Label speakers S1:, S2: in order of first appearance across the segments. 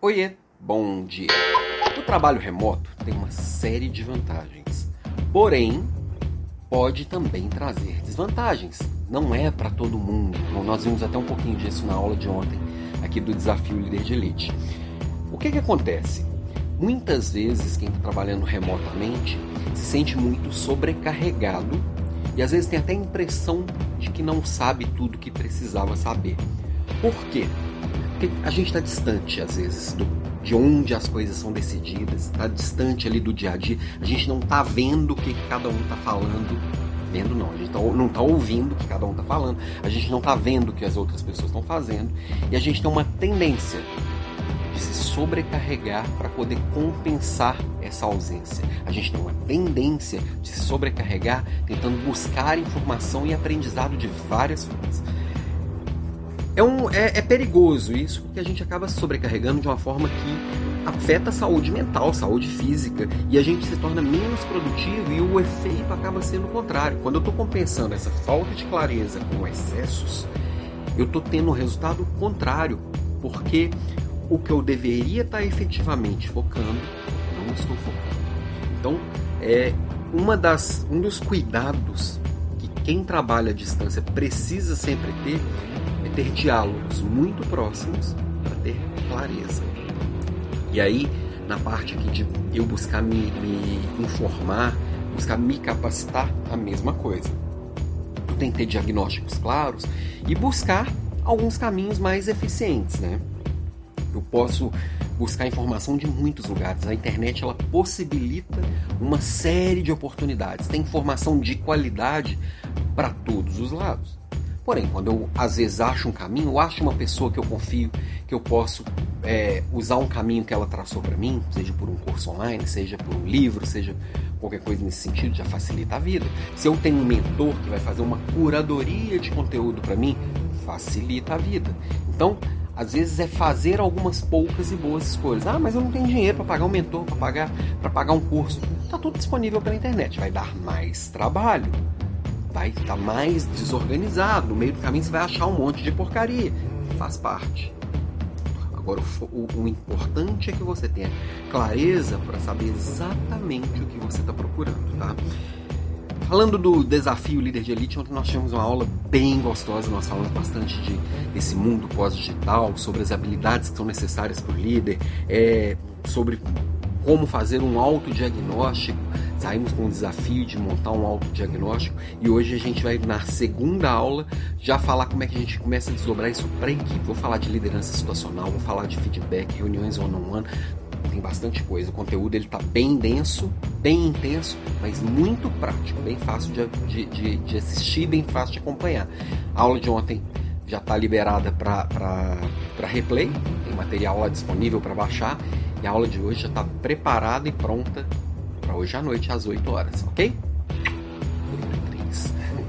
S1: Oiê, bom dia. O trabalho remoto tem uma série de vantagens, porém pode também trazer desvantagens. Não é para todo mundo. Nós vimos até um pouquinho disso na aula de ontem aqui do desafio líder de elite. O que que acontece? Muitas vezes quem está trabalhando remotamente se sente muito sobrecarregado e às vezes tem até a impressão de que não sabe tudo que precisava saber. Por quê? Porque a gente está distante, às vezes, do, de onde as coisas são decididas, está distante ali do dia a dia, a gente não está vendo o que cada um está falando. Vendo não, a gente tá, não está ouvindo o que cada um está falando, a gente não está vendo o que as outras pessoas estão fazendo, e a gente tem uma tendência de se sobrecarregar para poder compensar essa ausência. A gente tem uma tendência de se sobrecarregar tentando buscar informação e aprendizado de várias formas. É, um, é, é perigoso isso, porque a gente acaba sobrecarregando de uma forma que afeta a saúde mental, saúde física, e a gente se torna menos produtivo e o efeito acaba sendo o contrário. Quando eu estou compensando essa falta de clareza com excessos, eu estou tendo um resultado contrário, porque o que eu deveria estar tá efetivamente focando, não estou focando. Então, é uma das, um dos cuidados que quem trabalha à distância precisa sempre ter ter diálogos muito próximos para ter clareza. E aí, na parte aqui de eu buscar me, me informar, buscar me capacitar, a mesma coisa. Eu ter diagnósticos claros e buscar alguns caminhos mais eficientes, né? Eu posso buscar informação de muitos lugares. A internet ela possibilita uma série de oportunidades. Tem informação de qualidade para todos os lados. Porém, quando eu às vezes acho um caminho, eu acho uma pessoa que eu confio, que eu posso é, usar um caminho que ela traçou para mim, seja por um curso online, seja por um livro, seja qualquer coisa nesse sentido, já facilita a vida. Se eu tenho um mentor que vai fazer uma curadoria de conteúdo para mim, facilita a vida. Então, às vezes é fazer algumas poucas e boas escolhas. Ah, mas eu não tenho dinheiro para pagar um mentor, para pagar, para pagar um curso. Tá tudo disponível pela internet. Vai dar mais trabalho vai estar tá mais desorganizado. No meio do caminho você vai achar um monte de porcaria. Faz parte. Agora, o, o, o importante é que você tenha clareza para saber exatamente o que você está procurando, tá? Falando do desafio líder de elite, ontem nós tivemos uma aula bem gostosa, nós falamos bastante de, desse mundo pós-digital, sobre as habilidades que são necessárias para o líder, é, sobre como fazer um autodiagnóstico. Saímos com o desafio de montar um autodiagnóstico e hoje a gente vai, na segunda aula, já falar como é que a gente começa a desdobrar isso para a equipe. Vou falar de liderança situacional, vou falar de feedback, reuniões one-on-one. Tem bastante coisa. O conteúdo ele está bem denso, bem intenso, mas muito prático, bem fácil de, de, de assistir, bem fácil de acompanhar. A aula de ontem já está liberada para replay, tem material lá disponível para baixar e a aula de hoje já está preparada e pronta para hoje à noite às 8 horas, ok?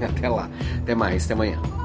S1: Até lá. Até mais, até amanhã.